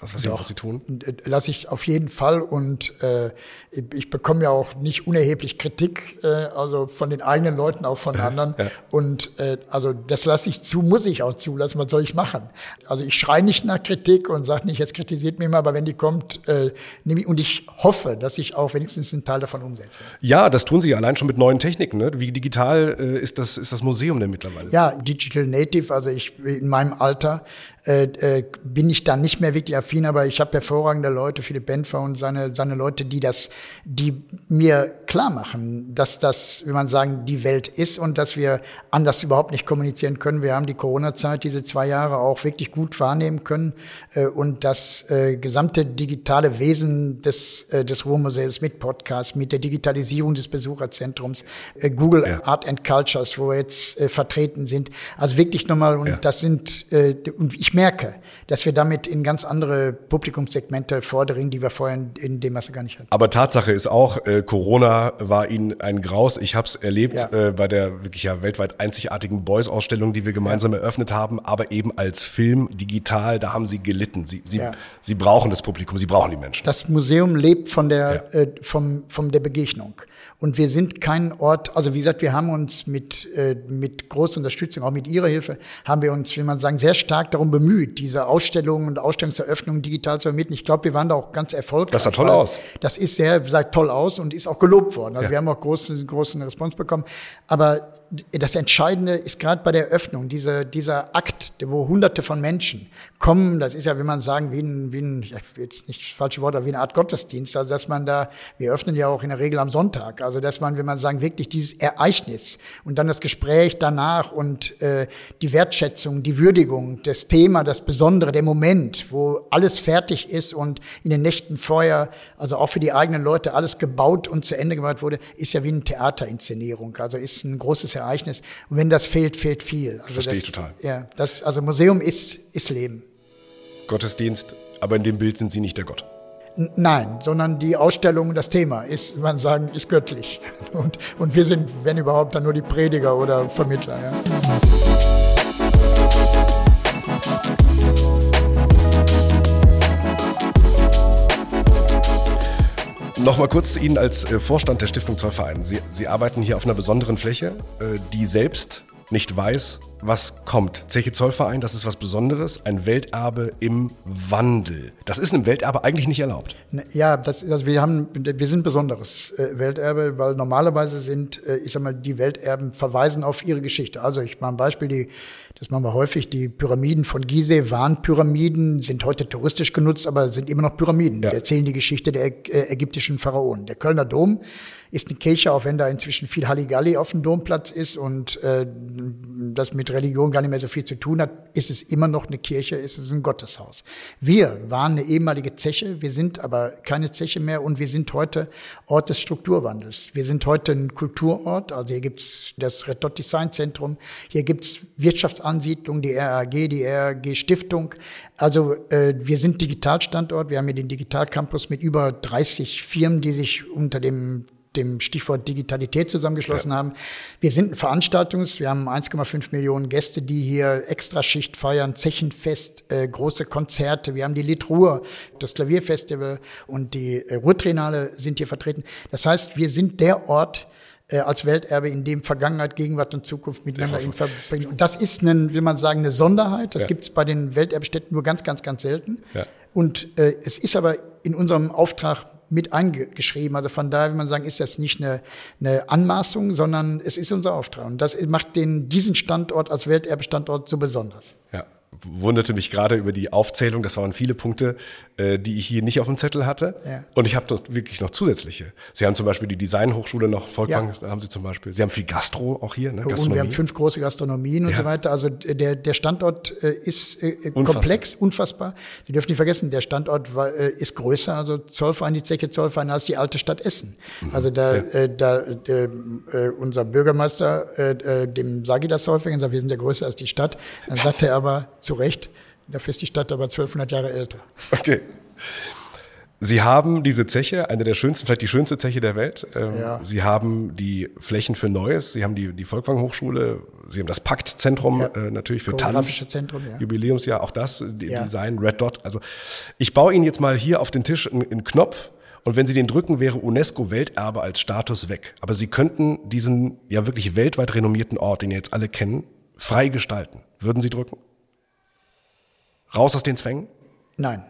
was, was, sie, was sie tun? Äh, lass ich auf jeden Fall und äh, ich bekomme ja auch nicht unerheblich Kritik, äh, also von den eigenen Leuten, auch von anderen. Ja. Und äh, also das lasse ich zu, muss ich auch zulassen, was soll ich machen? Also ich schreie nicht nach Kritik und sage nicht, jetzt kritisiert mich mal, aber wenn die kommt, äh, nehme ich und ich hoffe, dass ich auch wenigstens einen Teil davon umsetze. Ja, das tun Sie allein schon mit neuen Techniken. Ne? Wie digital äh, ist, das, ist das Museum denn mittlerweile? Ja, Digital Native, also ich in meinem Alter äh, äh, bin ich da nicht mehr wirklich affin, aber ich habe hervorragende Leute, Philipp Benfer und seine, seine Leute, die das, die mir klar machen, dass das, wie man sagen, die Welt ist und dass wir anders überhaupt nicht kommunizieren können. Wir haben die Corona-Zeit, diese zwei Jahre auch wirklich gut wahrnehmen können äh, und das äh, gesamte digitale Wesen des, äh, des Ruhrmuseums mit Podcasts, mit der Digitalisierung des Besucherzentrums, äh, Google ja. Art and Cultures, wo wir jetzt äh, vertreten sind. Also wirklich nochmal, und ja. das sind, äh, und ich merke, dass wir damit in ganz andere Publikumssegmente vordringen, die wir vorher in, dem Masse gar nicht hatten. Aber Tatsache ist auch, äh, Corona war Ihnen ein Graus. Ich habe es erlebt ja. äh, bei der wirklich ja weltweit einzigartigen Boys-Ausstellung, die wir gemeinsam ja. eröffnet haben, aber eben als Film, digital, da haben Sie gelitten. Sie, Sie, ja. Sie brauchen das Publikum, Sie brauchen die Menschen. Das Museum lebt von der, äh, vom, von der Begegnung. Und wir sind kein Ort, also wie gesagt, wir haben uns mit, äh, mit großer Unterstützung, auch mit Ihrer Hilfe, haben wir uns, wie man sagen, sehr stark darum bemüht, diese Ausstellungen und Ausstellungseröffnungen digital zu vermitteln. Ich glaube, wir waren da auch ganz erfolgreich. Das sah toll aus. Das ist sehr, sah toll aus und ist auch gelobt worden. Also ja. wir haben auch großen, großen Response bekommen. Aber das Entscheidende ist gerade bei der Eröffnung, dieser, dieser Akt, wo hunderte von Menschen kommen, das ist ja, wie man sagen, wie ein, wie ein, ich will jetzt nicht falsche Wort, aber wie eine Art Gottesdienst, also dass man da, wir öffnen ja auch in der Regel am Sonntag, also dass man, wenn man sagen, wirklich dieses Ereignis und dann das Gespräch danach und äh, die Wertschätzung, die Würdigung, das Thema, das Besondere, der Moment, wo alles fertig ist und in den Nächten vorher, also auch für die eigenen Leute, alles gebaut und zu Ende gemacht wurde, ist ja wie eine Theaterinszenierung, also ist ein großes Ereignis. Und wenn das fehlt, fehlt viel. Also Verstehe das, total. Ja, das, also Museum ist, ist Leben. Gottesdienst, aber in dem Bild sind Sie nicht der Gott. Nein, sondern die Ausstellung, das Thema ist, man sagen, ist göttlich. Und, und wir sind, wenn überhaupt, dann nur die Prediger oder Vermittler. Ja. Nochmal kurz zu Ihnen als äh, Vorstand der Stiftung Zollverein. Sie, Sie arbeiten hier auf einer besonderen Fläche, äh, die selbst nicht weiß, was kommt. Zeche Zollverein, das ist was Besonderes, ein Welterbe im Wandel. Das ist einem Welterbe eigentlich nicht erlaubt. Ne, ja, das, also wir haben, wir sind besonderes äh, Welterbe, weil normalerweise sind, ich sag mal, die Welterben verweisen auf ihre Geschichte. Also ich mache ein Beispiel, die, das machen wir häufig, die Pyramiden von Gizeh waren Pyramiden, sind heute touristisch genutzt, aber sind immer noch Pyramiden. Ja. Die erzählen die Geschichte der äh, ägyptischen Pharaonen. Der Kölner Dom ist eine Kirche, auch wenn da inzwischen viel Halligalli auf dem Domplatz ist und äh, das mit Religion gar nicht mehr so viel zu tun hat, ist es immer noch eine Kirche, ist es ein Gotteshaus. Wir waren eine ehemalige Zeche, wir sind aber keine Zeche mehr und wir sind heute Ort des Strukturwandels. Wir sind heute ein Kulturort, also hier gibt's das Red Dot Design Zentrum, hier gibt's Wirtschaftsansiedlung, die RAG, die RAG Stiftung. Also äh, wir sind Digitalstandort, wir haben hier den Digitalcampus mit über 30 Firmen, die sich unter dem dem Stichwort Digitalität zusammengeschlossen ja. haben. Wir sind ein Veranstaltungs, wir haben 1,5 Millionen Gäste, die hier Extraschicht feiern, Zechenfest, äh, große Konzerte. Wir haben die Litruhr, das Klavierfestival und die äh, Ruhrtrinale sind hier vertreten. Das heißt, wir sind der Ort, äh, als Welterbe, in dem Vergangenheit, Gegenwart und Zukunft miteinander in verbringen. Und das ist, ein, will man sagen, eine Sonderheit. Das ja. gibt es bei den Welterbestätten nur ganz, ganz, ganz selten. Ja. Und äh, es ist aber in unserem Auftrag mit eingeschrieben. Also von daher, wie man sagen, ist das nicht eine, eine Anmaßung, sondern es ist unser Auftrag. Und das macht den, diesen Standort als Welterbestandort so besonders. Ja. Wunderte mich gerade über die Aufzählung. Das waren viele Punkte, äh, die ich hier nicht auf dem Zettel hatte. Ja. Und ich habe dort wirklich noch zusätzliche. Sie haben zum Beispiel die Designhochschule noch, Volkwang, ja. haben Sie zum Beispiel. Sie haben viel Gastro auch hier, ne? Gastronomie. Und wir haben fünf große Gastronomien und ja. so weiter. Also der, der Standort äh, ist äh, unfassbar. komplex, unfassbar. Sie dürfen nicht vergessen, der Standort war, äh, ist größer, also Zollverein, die Zeche Zollverein, als die alte Stadt Essen. Mhm. Also da, äh, da äh, unser Bürgermeister, äh, dem sage ich das häufig, sagt, wir sind ja größer als die Stadt. Dann sagt er aber zu Recht, Dafür ist die Stadt aber 1200 Jahre älter. Okay. Sie haben diese Zeche, eine der schönsten, vielleicht die schönste Zeche der Welt. Ähm, ja. Sie haben die Flächen für Neues, Sie haben die, die Volkwang Hochschule, Sie haben das Paktzentrum ja. äh, natürlich für Tanz, Zentrum, ja. Jubiläumsjahr, auch das. Design, Red Dot. Also ich baue Ihnen jetzt mal hier auf den Tisch einen, einen Knopf und wenn Sie den drücken, wäre UNESCO Welterbe als Status weg. Aber Sie könnten diesen ja wirklich weltweit renommierten Ort, den ihr jetzt alle kennen, frei gestalten. Würden Sie drücken? Raus aus den Zwängen? Nein.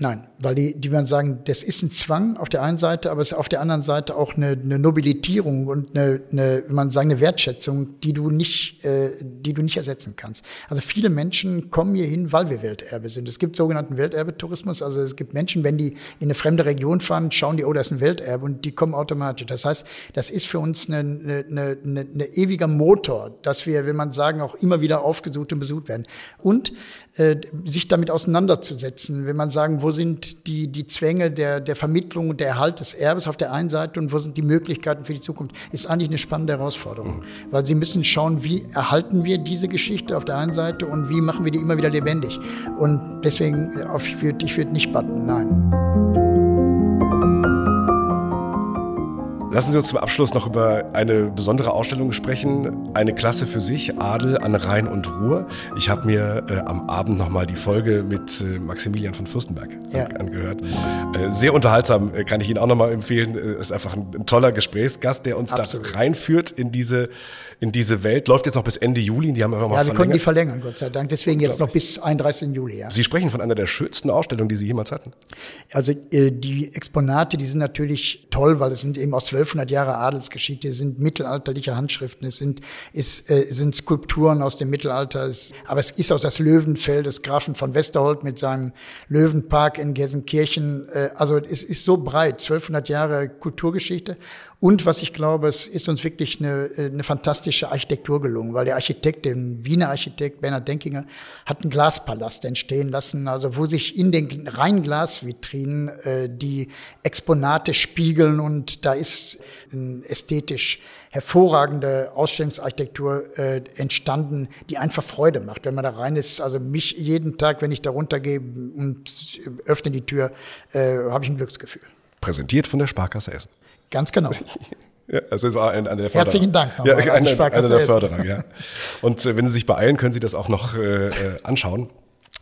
Nein, weil die, die man sagen, das ist ein Zwang auf der einen Seite, aber es ist auf der anderen Seite auch eine, eine Nobilitierung und eine, eine, man sagen, eine Wertschätzung, die du nicht, äh, die du nicht ersetzen kannst. Also viele Menschen kommen hier hin, weil wir Welterbe sind. Es gibt sogenannten Welterbetourismus, also es gibt Menschen, wenn die in eine fremde Region fahren, schauen die, oh, das ist ein Welterbe und die kommen automatisch. Das heißt, das ist für uns ein eine, eine, eine, eine ewiger Motor, dass wir, wenn man sagen, auch immer wieder aufgesucht und besucht werden. Und äh, sich damit auseinanderzusetzen, wenn man sagen, wo sind die, die Zwänge der, der Vermittlung und der Erhalt des Erbes auf der einen Seite und wo sind die Möglichkeiten für die Zukunft, ist eigentlich eine spannende Herausforderung. Mhm. Weil sie müssen schauen, wie erhalten wir diese Geschichte auf der einen Seite und wie machen wir die immer wieder lebendig. Und deswegen, ich würde ich würd nicht batten, nein. Lassen Sie uns zum Abschluss noch über eine besondere Ausstellung sprechen. Eine Klasse für sich, Adel an Rhein und Ruhr. Ich habe mir äh, am Abend nochmal die Folge mit äh, Maximilian von Fürstenberg ja. angehört. Äh, sehr unterhaltsam, äh, kann ich Ihnen auch nochmal empfehlen. Äh, ist einfach ein, ein, toller Gesprächsgast, der uns Absolut. da reinführt in diese in diese Welt. Läuft jetzt noch bis Ende Juli. Die haben wir mal Ja, wir konnten die verlängern, Gott sei Dank. Deswegen jetzt noch bis 31. Juli. Ja. Sie sprechen von einer der schönsten Ausstellungen, die Sie jemals hatten. Also äh, die Exponate, die sind natürlich toll, weil es sind eben aus 1200 Jahre Adelsgeschichte, es sind mittelalterliche Handschriften, es sind, es, äh, sind Skulpturen aus dem Mittelalter, es, aber es ist auch das Löwenfeld des Grafen von Westerholt mit seinem Löwenpark in Gelsenkirchen. Äh, also es ist so breit, 1200 Jahre Kulturgeschichte und was ich glaube, es ist uns wirklich eine, eine fantastische Architektur gelungen, weil der Architekt, der Wiener Architekt Bernhard Denkinger, hat einen Glaspalast entstehen lassen, also wo sich in den reinen Glasvitrinen äh, die Exponate spiegeln und da ist ein ästhetisch hervorragende Ausstellungsarchitektur äh, entstanden, die einfach Freude macht, wenn man da rein ist. Also mich jeden Tag, wenn ich da runtergehe und öffne die Tür, äh, habe ich ein Glücksgefühl. Präsentiert von der Sparkasse Essen. Ganz genau. Ja, es ist ein, ein der Herzlichen Dank. Ja, eine, eine, eine der Förderer, ja. Und äh, wenn Sie sich beeilen, können Sie das auch noch äh, äh, anschauen.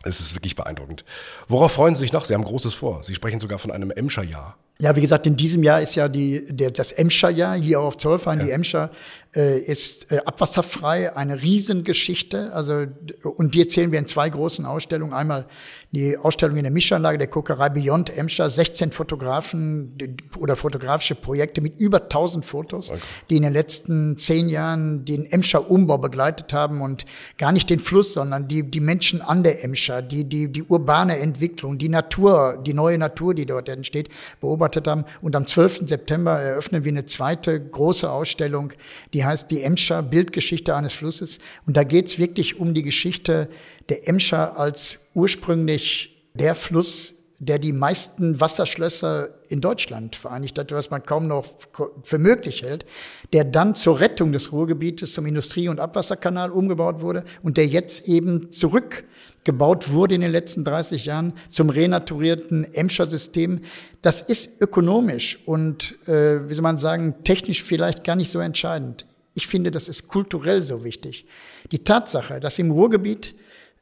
Es ist wirklich beeindruckend. Worauf freuen Sie sich noch? Sie haben Großes vor. Sie sprechen sogar von einem Emscher-Jahr. Ja, wie gesagt, in diesem Jahr ist ja die, der, das Emscher-Jahr hier auf Zollverein. Ja. Die Emscher äh, ist äh, abwasserfrei, eine Riesengeschichte. Also, und die erzählen wir in zwei großen Ausstellungen. Einmal die Ausstellung in der Mischanlage der Kokerei Beyond Emscher, 16 Fotografen oder fotografische Projekte mit über 1000 Fotos, okay. die in den letzten zehn Jahren den Emscher Umbau begleitet haben und gar nicht den Fluss, sondern die, die Menschen an der Emscher, die, die, die urbane Entwicklung, die Natur, die neue Natur, die dort entsteht, beobachtet beobachtet haben. Und am 12. September eröffnen wir eine zweite große Ausstellung, die heißt die Emscher Bildgeschichte eines Flusses. Und da geht es wirklich um die Geschichte der Emscher als ursprünglich der Fluss, der die meisten Wasserschlösser in Deutschland vereinigt hat, was man kaum noch für möglich hält, der dann zur Rettung des Ruhrgebietes zum Industrie- und Abwasserkanal umgebaut wurde und der jetzt eben zurück gebaut wurde in den letzten 30 Jahren zum renaturierten Emscher-System. Das ist ökonomisch und, äh, wie soll man sagen, technisch vielleicht gar nicht so entscheidend. Ich finde, das ist kulturell so wichtig. Die Tatsache, dass im Ruhrgebiet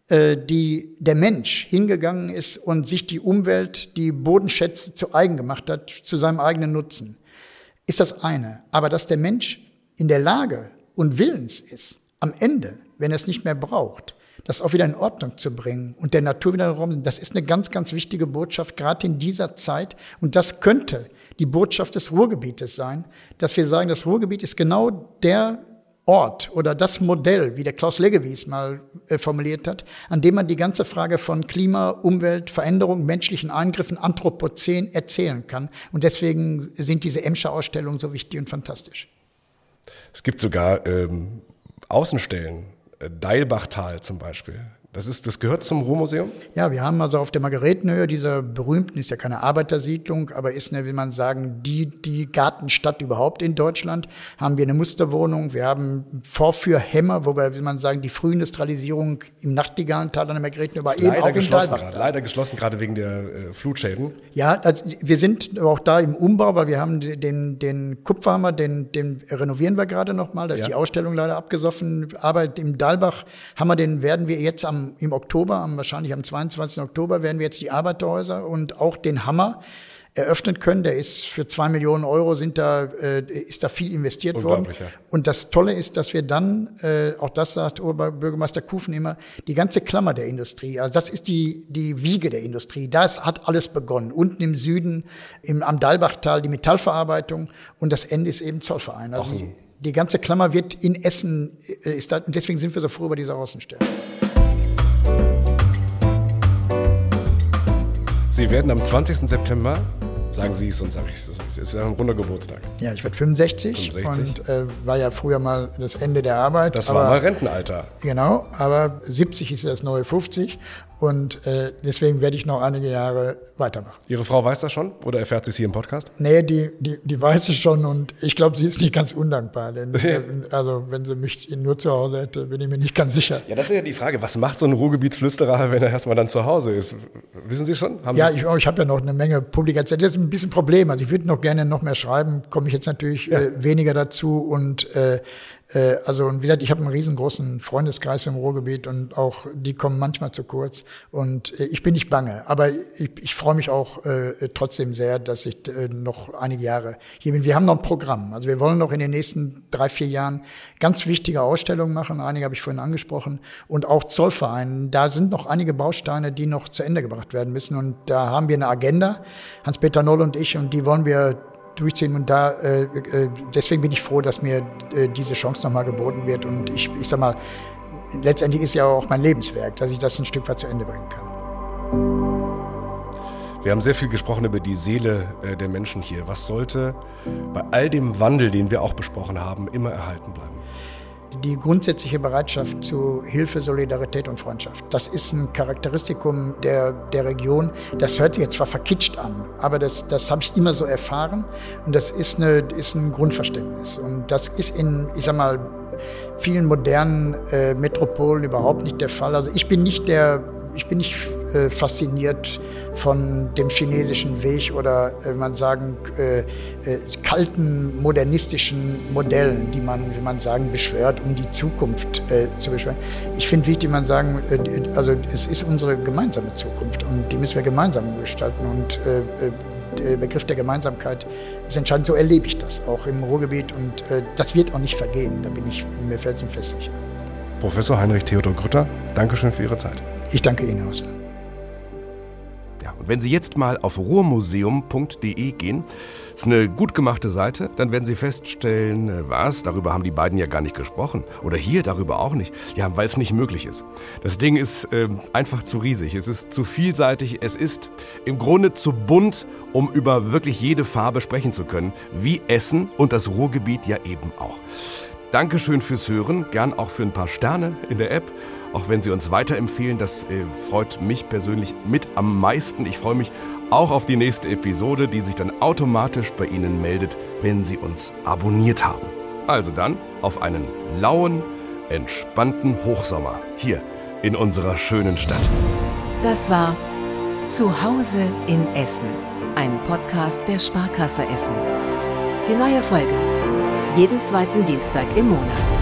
äh, die, der Mensch hingegangen ist und sich die Umwelt, die Bodenschätze zu eigen gemacht hat, zu seinem eigenen Nutzen, ist das eine. Aber dass der Mensch in der Lage und willens ist, am Ende, wenn er es nicht mehr braucht, das auch wieder in Ordnung zu bringen und der Natur wieder Raum. Das ist eine ganz, ganz wichtige Botschaft, gerade in dieser Zeit. Und das könnte die Botschaft des Ruhrgebietes sein, dass wir sagen, das Ruhrgebiet ist genau der Ort oder das Modell, wie der Klaus Leggewies mal äh, formuliert hat, an dem man die ganze Frage von Klima, Umwelt, Veränderung, menschlichen Eingriffen, Anthropozän erzählen kann. Und deswegen sind diese Emscher Ausstellungen so wichtig und fantastisch. Es gibt sogar ähm, Außenstellen, Deilbachtal zum Beispiel. Das, ist, das gehört zum Ruhrmuseum? Ja, wir haben also auf der Margaretenhöhe, dieser berühmten, ist ja keine Arbeitersiedlung, aber ist eine, will man sagen, die, die Gartenstadt überhaupt in Deutschland, haben wir eine Musterwohnung. Wir haben Vorführhämmer, wobei, will man sagen, die Frühindustrialisierung im Nachtigallental an der Margaretenhöhe war eben leider auch geschlossen gerade, Leider geschlossen, gerade wegen der äh, Flutschäden. Ja, also wir sind auch da im Umbau, weil wir haben den, den Kupferhammer, den, den renovieren wir gerade nochmal. Da ist ja. die Ausstellung leider abgesoffen. Aber im Dalbach haben wir den, werden wir jetzt am im Oktober, am, wahrscheinlich am 22. Oktober, werden wir jetzt die Arbeiterhäuser und auch den Hammer eröffnen können. Der ist für zwei Millionen Euro sind da, äh, ist da viel investiert worden. Ja. Und das Tolle ist, dass wir dann, äh, auch das sagt Oberbürgermeister Kufen immer, die ganze Klammer der Industrie, also das ist die, die Wiege der Industrie. Das hat alles begonnen. Unten im Süden, im, am Dalbachtal, die Metallverarbeitung und das Ende ist eben Zollverein. Also die, die ganze Klammer wird in Essen, äh, ist da, und deswegen sind wir so froh über diese Außenstelle. Sie werden am 20. September, sagen Sie es und sage ich es, ist ja ein runder Geburtstag. Ja, ich werde 65, 65. und äh, war ja früher mal das Ende der Arbeit. Das war mal Rentenalter. Genau, aber 70 ist ja das neue 50 und äh, deswegen werde ich noch einige Jahre weitermachen. Ihre Frau weiß das schon oder erfährt sie es hier im Podcast? Nee, die, die, die weiß es schon und ich glaube, sie ist nicht ganz undankbar. Denn, äh, also wenn sie mich nur zu Hause hätte, bin ich mir nicht ganz sicher. Ja, das ist ja die Frage. Was macht so ein Ruhrgebietsflüsterer, wenn er erstmal dann zu Hause ist? Wissen Sie schon? Haben ja, ich, ich habe ja noch eine Menge Publikationen. Das ist ein bisschen ein Problem. Also ich würde noch gerne noch mehr schreiben, komme ich jetzt natürlich ja. äh, weniger dazu und äh, äh, also und wie gesagt, ich habe einen riesengroßen Freundeskreis im Ruhrgebiet und auch die kommen manchmal zu kurz. Und äh, ich bin nicht bange, aber ich, ich freue mich auch äh, trotzdem sehr, dass ich äh, noch einige Jahre hier bin. Wir haben noch ein Programm, also wir wollen noch in den nächsten drei, vier Jahren ganz wichtige Ausstellungen machen, einige habe ich vorhin angesprochen. Und auch Zollvereinen. Da sind noch einige Bausteine, die noch zu Ende gebracht werden müssen. Und da haben wir eine Agenda, Hans-Peter Noll und ich und die wollen wir durchziehen. Und da, äh, äh, deswegen bin ich froh, dass mir äh, diese Chance nochmal geboten wird. Und ich, ich sag mal, letztendlich ist ja auch mein Lebenswerk, dass ich das ein Stück weit zu Ende bringen kann. Wir haben sehr viel gesprochen über die Seele äh, der Menschen hier. Was sollte bei all dem Wandel, den wir auch besprochen haben, immer erhalten bleiben? Die grundsätzliche Bereitschaft zu Hilfe, Solidarität und Freundschaft. Das ist ein Charakteristikum der, der Region. Das hört sich jetzt zwar verkitscht an, aber das, das habe ich immer so erfahren und das ist, eine, ist ein Grundverständnis. Und das ist in, ich sag mal, vielen modernen äh, Metropolen überhaupt nicht der Fall. Also ich bin nicht der, ich bin nicht äh, fasziniert von dem chinesischen Weg oder äh, man sagen äh, äh, kalten modernistischen Modellen, die man, wie man sagen, beschwört, um die Zukunft äh, zu beschwören. Ich finde wichtig, man sagen, äh, also es ist unsere gemeinsame Zukunft und die müssen wir gemeinsam gestalten und äh, der Begriff der Gemeinsamkeit ist entscheidend. So erlebe ich das auch im Ruhrgebiet und das wird auch nicht vergehen. Da bin ich mir felsenfest sicher. Professor Heinrich Theodor Grütter, Dankeschön für Ihre Zeit. Ich danke Ihnen, Hausler. Wenn Sie jetzt mal auf ruhrmuseum.de gehen, ist eine gut gemachte Seite, dann werden Sie feststellen, äh, was, darüber haben die beiden ja gar nicht gesprochen. Oder hier darüber auch nicht. Ja, weil es nicht möglich ist. Das Ding ist äh, einfach zu riesig. Es ist zu vielseitig. Es ist im Grunde zu bunt, um über wirklich jede Farbe sprechen zu können. Wie Essen und das Ruhrgebiet ja eben auch. Dankeschön fürs Hören, gern auch für ein paar Sterne in der App auch wenn Sie uns weiterempfehlen. Das äh, freut mich persönlich mit am meisten. Ich freue mich auch auf die nächste Episode, die sich dann automatisch bei Ihnen meldet, wenn Sie uns abonniert haben. Also dann auf einen lauen, entspannten Hochsommer hier in unserer schönen Stadt. Das war Zuhause in Essen, ein Podcast der Sparkasse Essen. Die neue Folge jeden zweiten Dienstag im Monat.